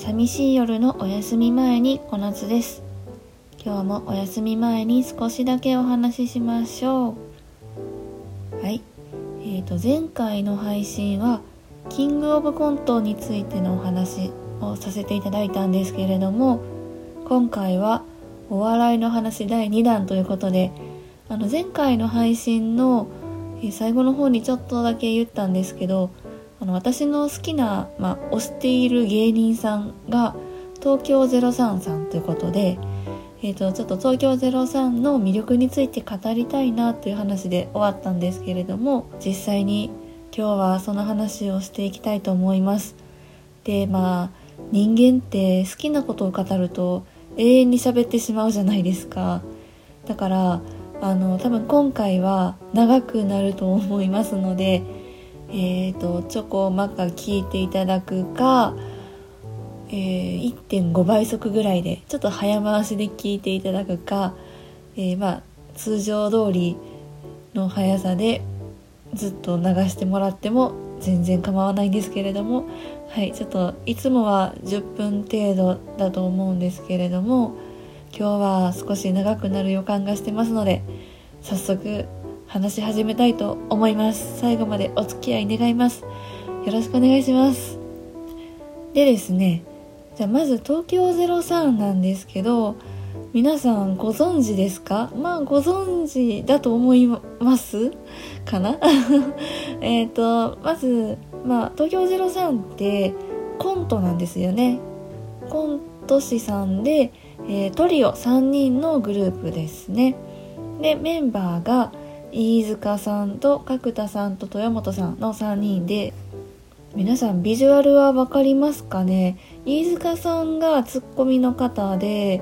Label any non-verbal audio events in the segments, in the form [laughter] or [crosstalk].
寂しい夜のお休み前に小夏です。今日もお休み前に少しだけお話ししましょう。はい。えーと前回の配信はキングオブコントについてのお話をさせていただいたんですけれども今回はお笑いの話第2弾ということであの前回の配信の最後の方にちょっとだけ言ったんですけどあの私の好きな、まあ、推している芸人さんが東京03さんということで、えーと、ちょっと東京03の魅力について語りたいなという話で終わったんですけれども実際に今日はその話をしていきたいと思います。でまあ人間って好きなことを語ると永遠に喋ってしまうじゃないですか。だからあの多分今回は長くなると思いますのでえーと、チョコマカ聞いていただくか、えー、1.5倍速ぐらいでちょっと早回しで聞いていただくか、えー、まあ通常通りの速さでずっと流してもらっても全然構わないんですけれどもはいちょっといつもは10分程度だと思うんですけれども今日は少し長くなる予感がしてますので早速話し始めたいと思います。最後までお付き合い願います。よろしくお願いします。でですねじゃあまず東京03なんですけど皆さんご存知ですか？まあご存知だと思いますかな？[laughs] えっとまずまあ東京03ってコントなんですよね。コント師さんで、えー、トリオ3人のグループですね。でメンバーが飯塚さんと角田さんと豊本さんの3人で皆さんビジュアルは分かりますかね？飯塚さんがツッコミの方で、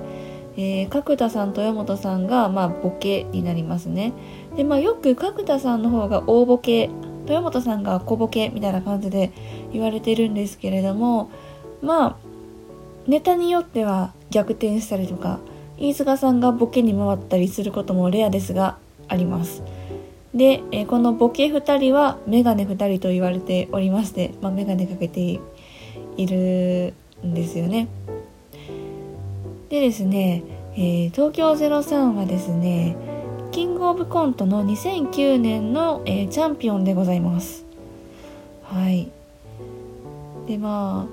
えー、角田さん豊本さんが、まあ、ボケになりますね。で、まあ、よく角田さんの方が大ボケ豊本さんが小ボケみたいな感じで言われてるんですけれどもまあネタによっては逆転したりとか飯塚さんがボケに回ったりすることもレアですがあります。で、えこのボケ2人はメガネ2人と言われておりまして、まあ、メガネかけているんですよね。でですね、えー、東京03はですねキングオブコントの2009年の、えー、チャンピオンでございます。はい。でま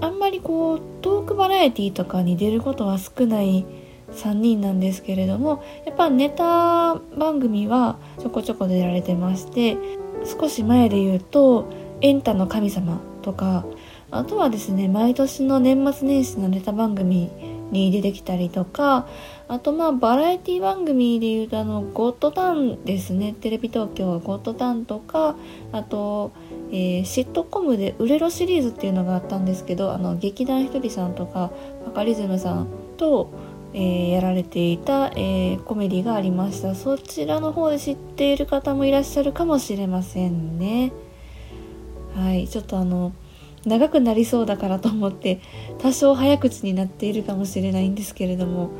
ああんまりこうトークバラエティとかに出ることは少ない3人なんですけれどもやっぱネタ番組はちょこちょこ出られてまして少し前で言うと「エンタの神様」とかあとはですね毎年の年末年始のネタ番組に出てきたりとかあとまあバラエティ番組でいうとあのゴッドタンですねテレビ東京はゴッドタンとかあと、えー、シットコムで「売れろ」シリーズっていうのがあったんですけどあの劇団ひとりさんとかバカリズムさんとえー、やられていた、えー、コメディがありました。そちらの方で知っている方もいらっしゃるかもしれませんね。はい。ちょっとあの長くなりそうだからと思って多少早口になっているかもしれないんですけれども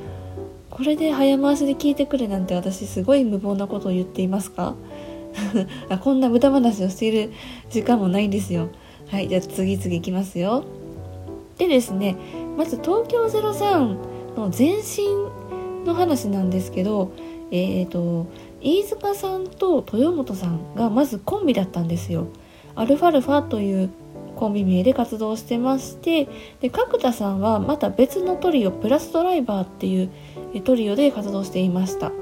これで早回しで聞いてくれなんて私すごい無謀なことを言っていますか？[laughs] あこんな無駄話をしている時間もないんですよ。はい。じゃあ次々いきますよ。でですねまず東京03の前身の話なんですけどえっ、ー、と飯塚さんと豊本さんがまずコンビだったんですよ。アルファルファというコンビ名で活動してましてで角田さんはまた別のトリオプラスドライバーっていうトリオで活動していました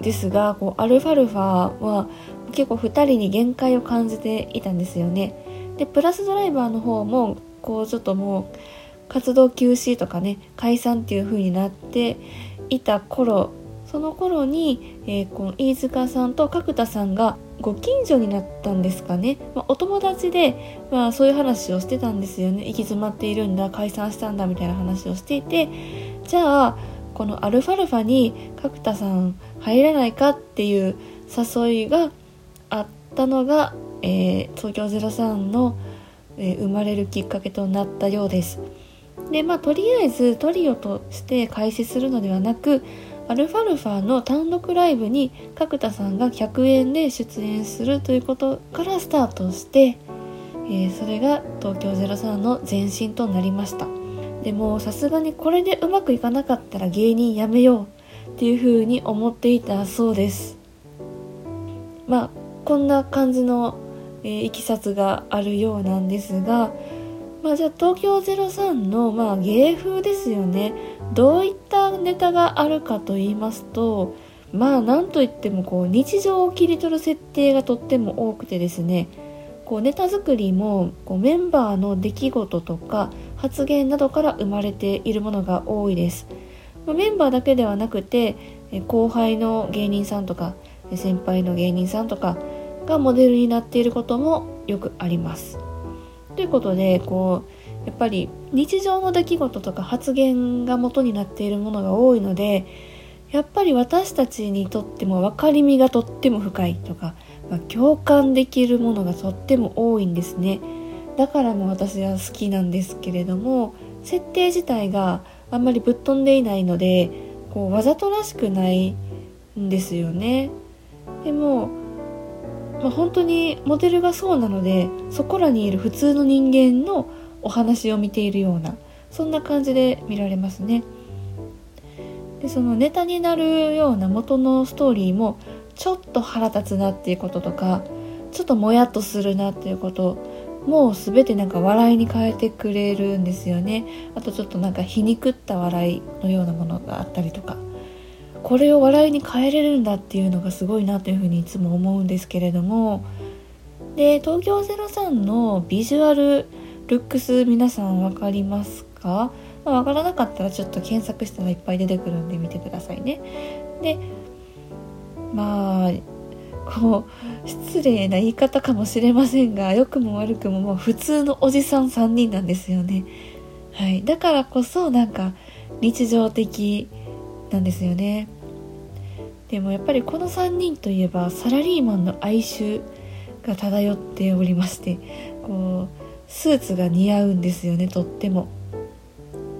ですがこうアルファルファは結構2人に限界を感じていたんですよねでプラスドライバーの方もこうちょっともう活動休止とかね解散っていう風になっていた頃その頃に、えー、この飯塚さんと角田さんがご近所になったんですかね、まあ、お友達で、まあ、そういう話をしてたんですよね行き詰まっているんだ解散したんだみたいな話をしていてじゃあこのアルファルファに角田さん入らないかっていう誘いがあったのが、えー、東京03の、えー、生まれるきっかけとなったようです。でまあとりあえずトリオとして開始するのではなくアルファルファの単独ライブに角田さんが100円で出演するということからスタートして、えー、それが東京03の前身となりました。でもさすがにこれでうまくいかなかったら芸人やめようっていうふうに思っていたそうです。まあこんな感じの、えー、いきさつがあるようなんですがまあじゃあ東京03のまあ芸風ですよね。どういったネタがあるかと言いますとまあなんといってもこう日常を切り取る設定がとっても多くてですね。こうネタ作りもこうメンバーの出来事とか発言などから生まれているものが多いです。まメンバーだけではなくて後輩の芸人さんとか先輩の芸人さんとかがモデルになっていることもよくあります。ということでこうやっぱり日常の出来事とか発言が元になっているものが多いのでやっぱり私たちにとっても分かりみがとっても深いとかまあ、共感できるものがとっても多いんですね。だからも私は好きなんですけれども設定自体があんまりぶっ飛んでいないのでこうわざとらしくないんですよね。でも、まあ、本当にモデルがそうなのでそこらにいる普通の人間のお話を見ているようなそんな感じで見られますね。でそのネタになるような元のストーリーもちょっと腹立つなっていうこととかちょっともやっとするなっていうこともう全てなんか笑いに変えてくれるんですよね。あとちょっとなんか皮肉った笑いのようなものがあったりとか。これを笑いに変えれるんだっていうのがすごいなというふうにいつも思うんですけれども。で東京03のビジュアルルックス皆さん分かりますか、まあ、分からなかったらちょっと検索したらいっぱい出てくるんで見てくださいね。でまあこう失礼な言い方かもしれませんが良くも悪くももう普通のおじさん3人なんですよね。はい、だからこそなんか日常的なんですよね。でもやっぱりこの3人といえばサラリーマンの哀愁が漂っておりましてこうスーツが似合うんですよねとっても。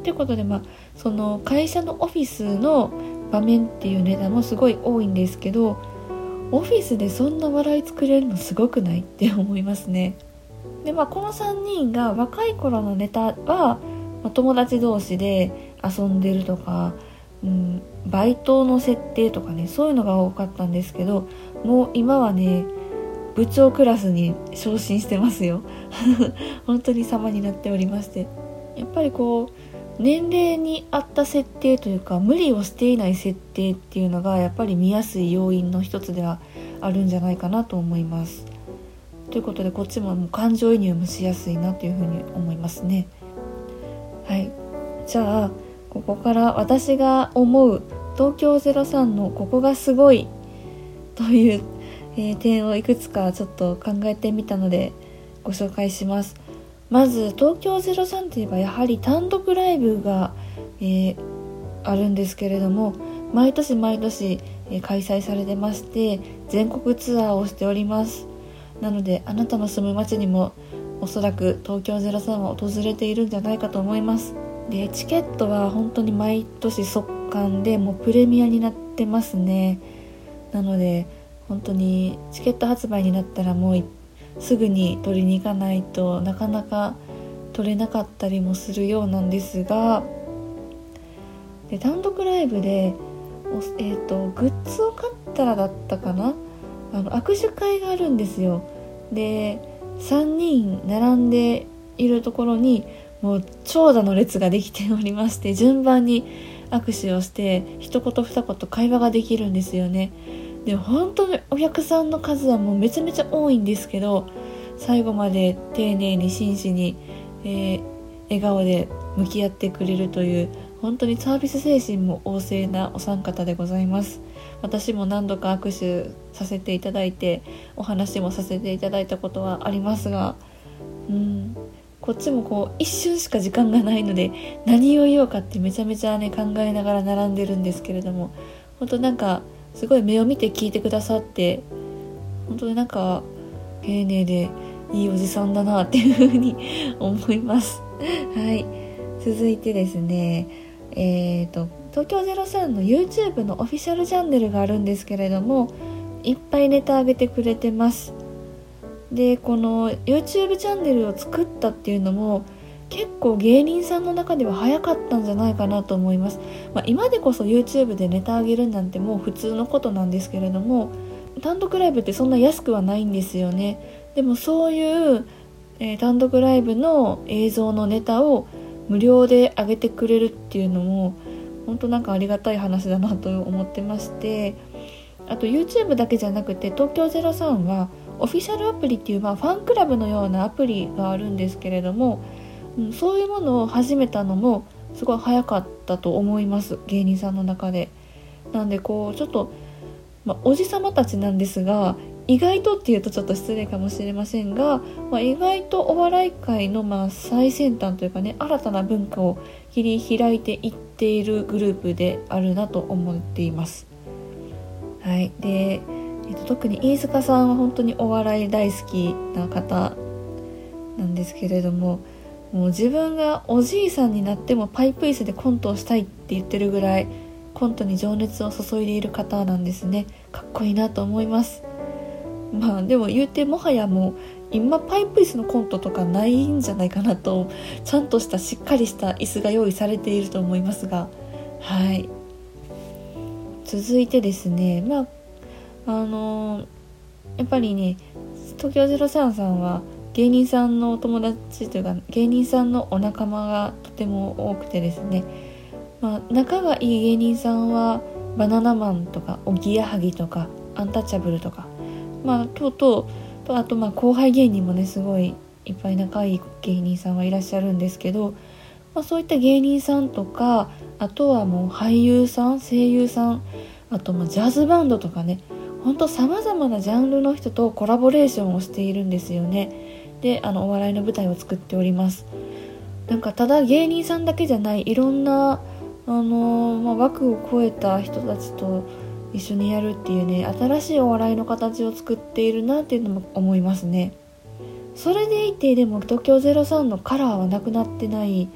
ということでまあその会社のオフィスの場面っていうネタもすごい多いんですけどオフィスでそんな笑い作れるのすごくないって思いますねでまあこの3人が若い頃のネタは、まあ、友達同士で遊んでるとか、うん、バイトの設定とかねそういうのが多かったんですけどもう今はね部長クラスに昇進してますよ [laughs] 本当に様になっておりましてやっぱりこう年齢に合った設定というか無理をしていない設定っていうのがやっぱり見やすい要因の一つではあるんじゃないかなと思います。ということでこっちももう感情移入もしやすいなというふうに思いますね。はいじゃあここから私が思う東京03のここがすごいという、えー、点をいくつかちょっと考えてみたのでご紹介します。まず東京03といえばやはり単独ライブが、えー、あるんですけれども毎年毎年、えー、開催されてまして全国ツアーをしておりますなのであなたの住む町にもおそらく東京03は訪れているんじゃないかと思いますでチケットは本当に毎年速乾でもうプレミアになってますね。なので本当にチケット発売になったらもうすぐに取りに行かないとなかなか取れなかったりもするようなんですがで単独ライブで、えーと、グッズを買ったらだったかな？あの握手会があるんですよ。で3人並んでいるところにもう長蛇の列ができておりまして順番に握手をして一言二言会話ができるんですよね。で本当にお客さんの数はもうめちゃめちゃ多いんですけど最後まで丁寧に真摯に、えー、笑顔で向き合ってくれるという本当にサービス精神も旺盛なお三方でございます。私も何度か握手させていただいてお話もさせていただいたことはありますがうん。こっちもこう一瞬しか時間がないので何を言おうかってめちゃめちゃね考えながら並んでるんですけれども本当なんかすごい目を見て聞いてくださって本当になんか丁寧でいいおじさんだなっていうふうに [laughs] 思います。はい。続いてですねえっ、ー、と東京03の YouTube のオフィシャルチャンネルがあるんですけれどもいっぱいネタ上げてくれてます。でこの YouTube チャンネルを作ったっていうのも結構芸人さんの中では早かったんじゃないかなと思います、まあ、今でこそ YouTube でネタ上げるなんてもう普通のことなんですけれども単独ライブってそんな安くはないんですよね。でもそういう、えー、単独ライブの映像のネタを無料で上げてくれるっていうのも本当なんかありがたい話だなと思ってましてあと YouTube だけじゃなくて東京03はオフィシャルアプリっていう、まあ、ファンクラブのようなアプリがあるんですけれども、うん、そういうものを始めたのもすごい早かったと思います芸人さんの中で。なんでこうちょっと、まあ、おじさまたちなんですが意外とっていうとちょっと失礼かもしれませんが、まあ、意外とお笑い界のまあ最先端というかね新たな文化を切り開いていっているグループであるなと思っています。はい、で、えっと、特に飯塚さんは本当にお笑い大好きな方なんですけれどももう自分がおじいさんになってもパイプ椅子でコントをしたいって言ってるぐらいコントに情熱を注いでいる方なんですね。かっこいいなと思います。まあでも言うてもはやもう今パイプ椅子のコントとかないんじゃないかなとちゃんとしたしっかりした椅子が用意されていると思いますが。はい。続いてですねまああのやっぱりね東京03さんは芸人さんのお友達というか芸人さんのお仲間がとても多くてですね、まあ、仲がいい芸人さんはバナナマンとかおぎやはぎとかアンタッチャブルとか。まあとうとうとあとまあ後輩芸人もねすごいいっぱい仲いい芸人さんはいらっしゃるんですけど、まあ、そういった芸人さんとかあとはもう俳優さん声優さんあとまジャズバンドとかね。ほんとさまざまなジャンルの人とコラボレーションをしているんですよね。であのお笑いの舞台を作っております。なんかただ芸人さんだけじゃないいろんなあの、まあ、枠を超えた人たちと一緒にやるっていうね新しいお笑いの形を作っているなっていうのも思いますね。それでいてでも東京03のカラーはなくなってない。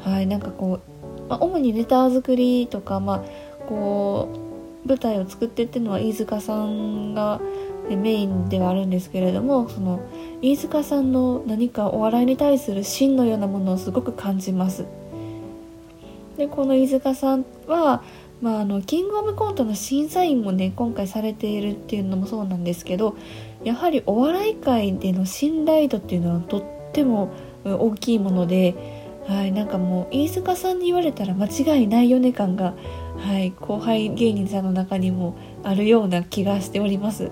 はいなんかこう、まあ、主にネタ作りとかまあこう舞台を作ってっていうのは飯塚さんがメインではあるんですけれどもその飯塚さんの何かお笑いに対する芯のようなものをすごく感じます。でこの飯塚さんはまあ、あのキングオブコントの審査員もね今回されているっていうのもそうなんですけどやはりお笑い界での信頼度っていうのはとっても大きいもので、はい、なんかもう飯塚さんに言われたら間違いないよね感が、はい、後輩芸人さんの中にもあるような気がしております。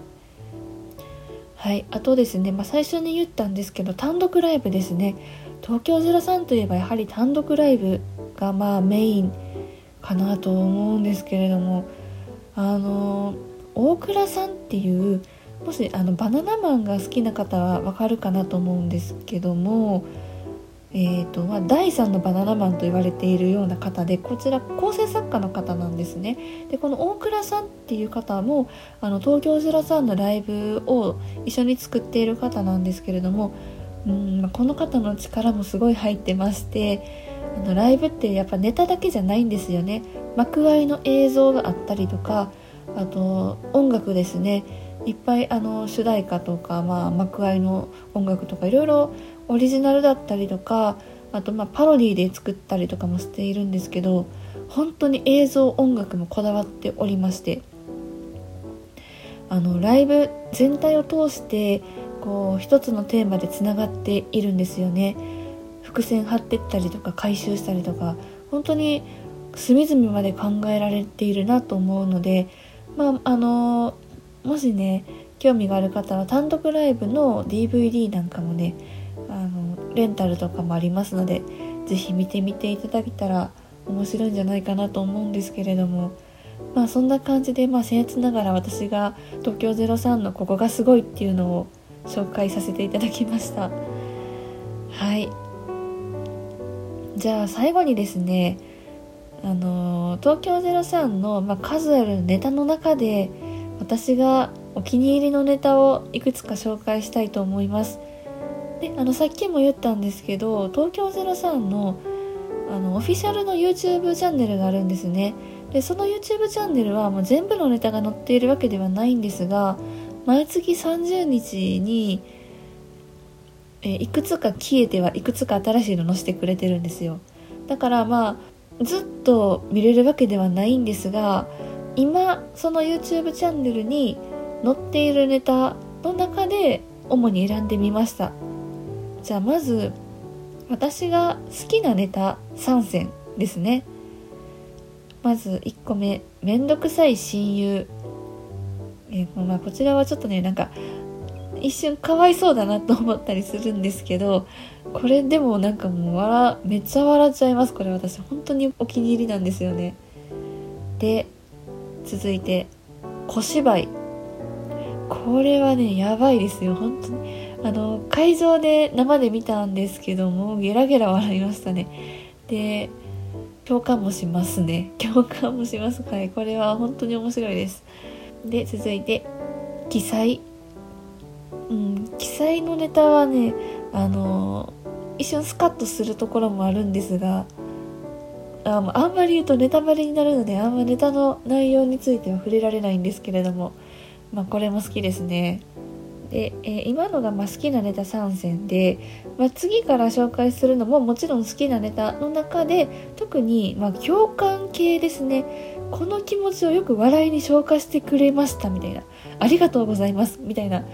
はい、あとですね、まあ、最初に言ったんですけど単独ライブですね東京03といえばやはり単独ライブがまあメインかなと思うんですけれどもあの大倉さんっていうもしあのバナナマンが好きな方はわかるかなと思うんですけども、えーとまあ、第3のバナナマンと言われているような方でこちら構成作家の方なんですね。でこの大倉さんっていう方もあの東京03のライブを一緒に作っている方なんですけれどもうん、この方の力もすごい入ってましてあのライブってやっぱネタだけじゃないんですよね。幕間の映像があったりとかあと音楽ですね。いっぱいあの主題歌とか、まあ、幕間の音楽とかいろいろオリジナルだったりとかあとまあパロディで作ったりとかもしているんですけど本当に映像音楽もこだわっておりましてあのライブ全体を通してこう一つのテーマでつながっているんですよね。伏線張ってったりとか回収したりとか本当に隅々まで考えられているなと思うのでまああのもしね興味がある方は単独ライブの DVD なんかもねレンタルとかもありますので是非見てみていただけたら面白いんじゃないかなと思うんですけれどもまあそんな感じでまあ僭越ながら私が東京03のここがすごいっていうのを紹介させていただきました。はい。じゃあ最後にですねあの東京03の、まあ、数あるネタの中で私がお気に入りのネタをいくつか紹介したいと思います。であのさっきも言ったんですけど東京03のあのオフィシャルの YouTube チャンネルがあるんですね。でその YouTube チャンネルはもう全部のネタが載っているわけではないんですが毎月30日にえ、いくつか消えてはいくつか新しいの載せてくれてるんですよ。だからまあずっと見れるわけではないんですが今その YouTube チャンネルに載っているネタの中で主に選んでみました。じゃあまず私が好きなネタ3選ですね。まず1個目「めんどくさい親友」えー、まあ、こちらはちょっとねなんか一瞬かわいそうだなと思ったりするんですけどこれでもなんかもう笑めっちゃ笑っちゃいます。これ私本当にお気に入りなんですよね。で続いて小芝居。これはねやばいですよ。本当に。あの会場で生で見たんですけどもゲラゲラ笑いましたね。で共感もしますね。[laughs] 共感もしますはい。これは本当に面白いです。で続いて記載。うん記載のネタはねあの一瞬スカッとするところもあるんですがああんまり言うとネタバレになるのであんまネタの内容については触れられないんですけれどもまあこれも好きですね。で、えー、今のがま好きなネタ3選で、まあ、次から紹介するのももちろん好きなネタの中で特にま共感系ですね。この気持ちをよく笑いに消化してくれましたみたいな。ありがとうございますみたいな。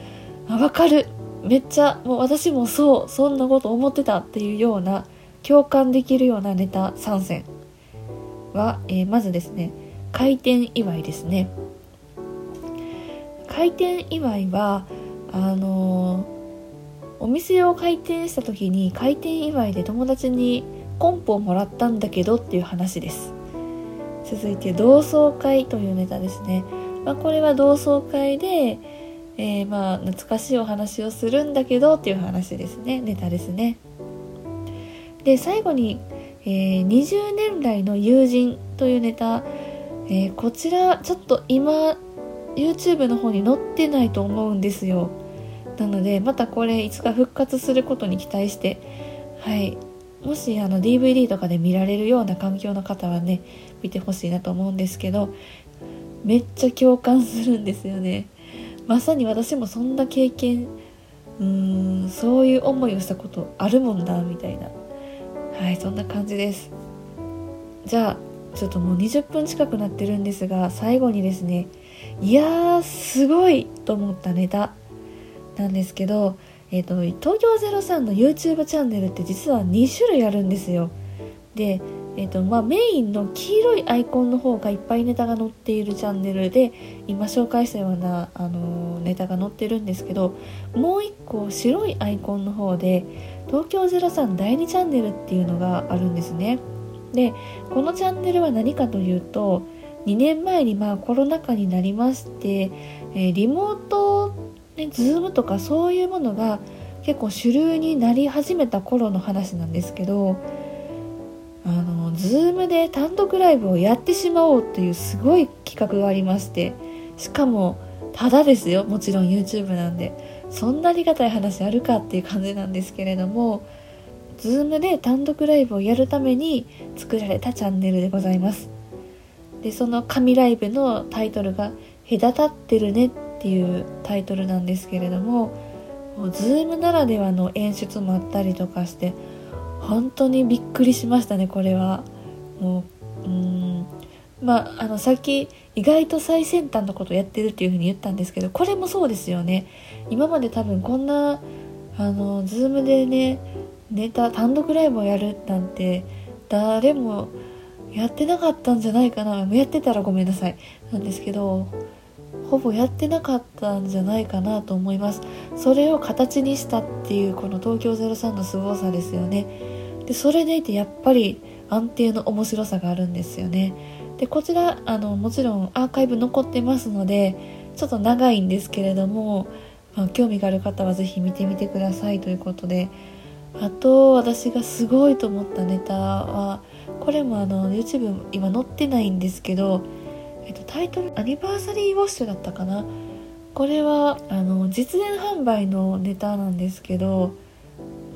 あ分かる。めっちゃもう私もそうそんなこと思ってたっていうような共感できるようなネタ3選。は、えー、まずですね。開店祝いですね。開店祝いはあのお店を開店した時に開店祝いで友達にコンポをもらったんだけどっていう話です。続いて同窓会というネタですね、まあ、これは同窓会で、えー、まあ懐かしいお話をするんだけどっていう話ですね。ネタですね。で最後に、えー、20年来の友人というネタ、えー、こちらちょっと今 YouTube の方に載ってないと思うんですよ。なのでまたこれいつか復活することに期待してはい。もしあの DVD とかで見られるような環境の方はね見てほしいなと思うんですけどめっちゃ共感するんですよね。まさに私もそんな経験うーんそういう思いをしたことあるもんなみたいな。はいそんな感じです。じゃあちょっともう20分近くなってるんですが最後にですねいやーすごいと思ったネタ。なんですけど、えーと、東京03の YouTube チャンネルって実は2種類あるんですよ。で、えーとまあ、メインの黄色いアイコンの方がいっぱいネタが載っているチャンネルで今紹介したような、あの、ネタが載ってるんですけどもう一個白いアイコンの方で東京03第2チャンネルっていうのがあるんですね。でこのチャンネルは何かというと2年前にまあコロナ禍になりまして、えー、リモート、ね、ズームとかそういうものが結構主流になり始めた頃の話なんですけどあのズームで単独ライブをやってしまおうというすごい企画がありましてしかもただですよもちろん YouTube なんで。そんなありがたい話あるかっていう感じなんですけれども Zoom で単独ライブをやるために作られたチャンネルでございます。でその神ライブのタイトルが「隔たってるね」っていうタイトルなんですけれどももう Zoom ならではの演出もあったりとかして本当にびっくりしましたねこれは。もううんまああのさっき意外と最先端のことをやってるっていうふうに言ったんですけどこれもそうですよね。今まで多分こんなあの Zoom でねネタ単独ライブをやるなんて誰もやってなかったんじゃないかな。やってたらごめんなさい。なんですけどほぼやってなかったんじゃないかなと思います。それを形にしたっていうこの東京03の凄さですよね。でそれでいてやっぱり安定の面白さがあるんですよね。でこちらあのもちろんアーカイブ残ってますのでちょっと長いんですけれども、まあ、興味がある方は是非見てみてくださいということで。あと私がすごいと思ったネタはこれもあの YouTube 今載ってないんですけど、えっと、タイトル「アニバーサリーウォッシュ」だったかな？これはあの実演販売のネタなんですけど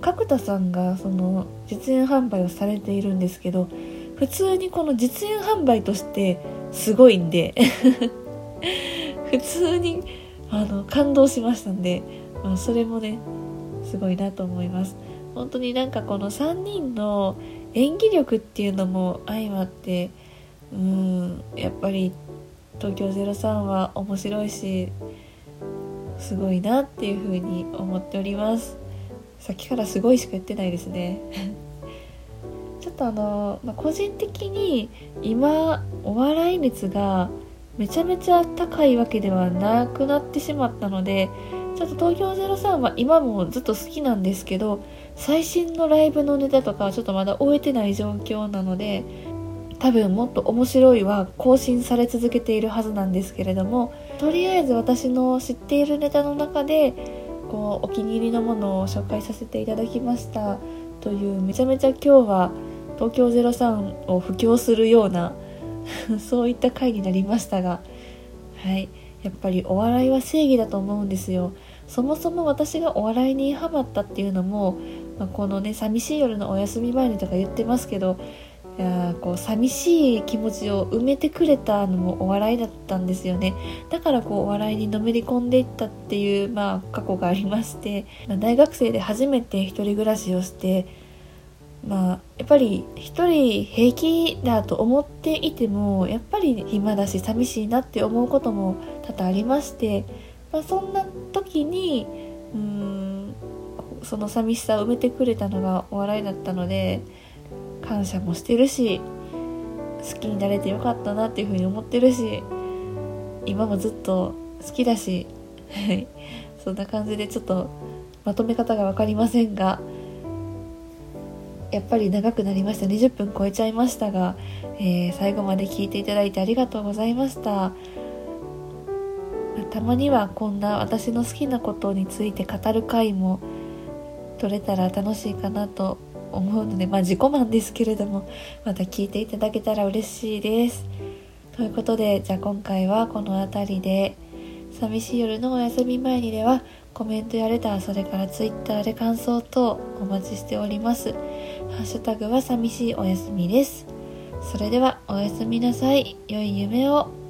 角田さんがその実演販売をされているんですけど普通にこの実演販売としてすごいんで [laughs] 普通にあの感動しましたんで、まあ、それもねすごいなと思います。本当になんかこの3人の演技力っていうのも相まってうんやっぱり東京03は面白いしすごいなっていうふうに思っております。さっきからすごいしか言ってないですね。[laughs] ちょっとあの、まあ、個人的に今お笑い熱がめちゃめちゃ高いわけではなくなってしまったのでちょっと東京03は今もずっと好きなんですけど最新のライブのネタとかはちょっとまだ終えてない状況なので多分もっと面白いは更新され続けているはずなんですけれどもとりあえず私の知っているネタの中でこうお気に入りのものを紹介させていただきました。というめちゃめちゃ今日は東京03を布教するような [laughs] そういった回になりましたがはい。やっぱりお笑いは正義だと思うんですよ。そもそも私がお笑いにハマったっていうのも、まあ、このね寂しい夜のお休み前にとか言ってますけどやこう寂しい気持ちを埋めてくれたのもお笑いだったんですよねだからこうお笑いにのめり込んでいったっていう、まあ、過去がありまして、[laughs] まあ、大学生で初めて一人暮らしをしてまあやっぱり一人平気だと思っていてもやっぱり暇だし寂しいなって思うことも多々ありまして、まあ、そんな時にうんその寂しさを埋めてくれたのがお笑いだったので。感謝もしてるし好きになれてよかったなっていうふうに思ってるし今もずっと好きだし [laughs] そんな感じでちょっとまとめ方が分かりませんがやっぱり長くなりました。20分超えちゃいましたが、えー、最後まで聞いていただいてありがとうございました。たまにはこんな私の好きなことについて語る回も取れたら楽しいかなと思うので、まあ自己満ですけれども、また聞いていただけたら嬉しいです。ということで、じゃあ今回はこの辺りで、寂しい夜のお休み前にでは、コメントやレター、それから Twitter で感想等お待ちしております。ハッシュタグは寂しいお休みです。それではおやすみなさい。良い夢を。